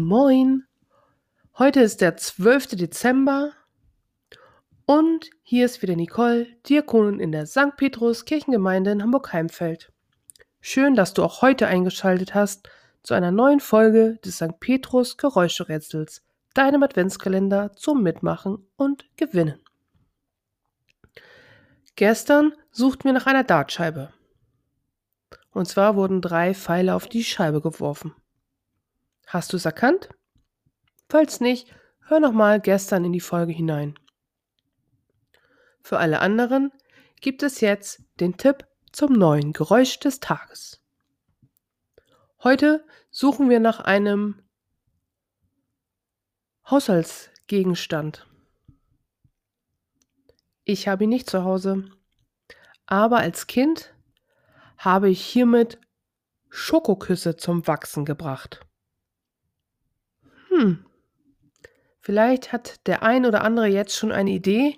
Moin! Heute ist der 12. Dezember und hier ist wieder Nicole, Diakonin in der St. Petrus Kirchengemeinde in Hamburg-Heimfeld. Schön, dass du auch heute eingeschaltet hast zu einer neuen Folge des St. Petrus Geräuscherätsels, deinem Adventskalender zum Mitmachen und Gewinnen. Gestern suchten wir nach einer Dartscheibe. Und zwar wurden drei Pfeile auf die Scheibe geworfen. Hast du es erkannt? Falls nicht, hör nochmal gestern in die Folge hinein. Für alle anderen gibt es jetzt den Tipp zum neuen Geräusch des Tages. Heute suchen wir nach einem Haushaltsgegenstand. Ich habe ihn nicht zu Hause, aber als Kind habe ich hiermit Schokoküsse zum Wachsen gebracht. Hm, vielleicht hat der ein oder andere jetzt schon eine Idee,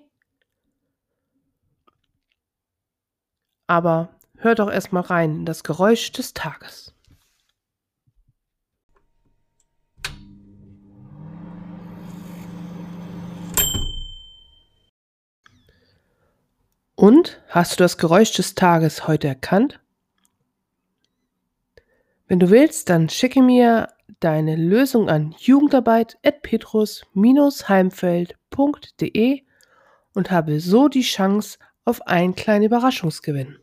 aber hört doch erstmal rein in das Geräusch des Tages. Und hast du das Geräusch des Tages heute erkannt? Wenn du willst, dann schicke mir deine Lösung an jugendarbeit.petrus-heimfeld.de und habe so die Chance auf einen kleinen Überraschungsgewinn.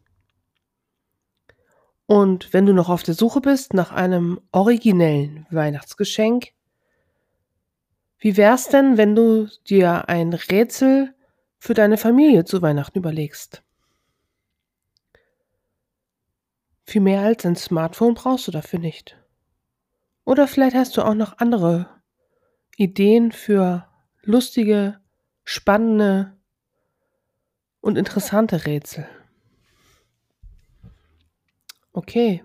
Und wenn du noch auf der Suche bist nach einem originellen Weihnachtsgeschenk, wie wär's denn, wenn du dir ein Rätsel für deine Familie zu Weihnachten überlegst? Viel mehr als ein Smartphone brauchst du dafür nicht. Oder vielleicht hast du auch noch andere Ideen für lustige, spannende und interessante Rätsel. Okay,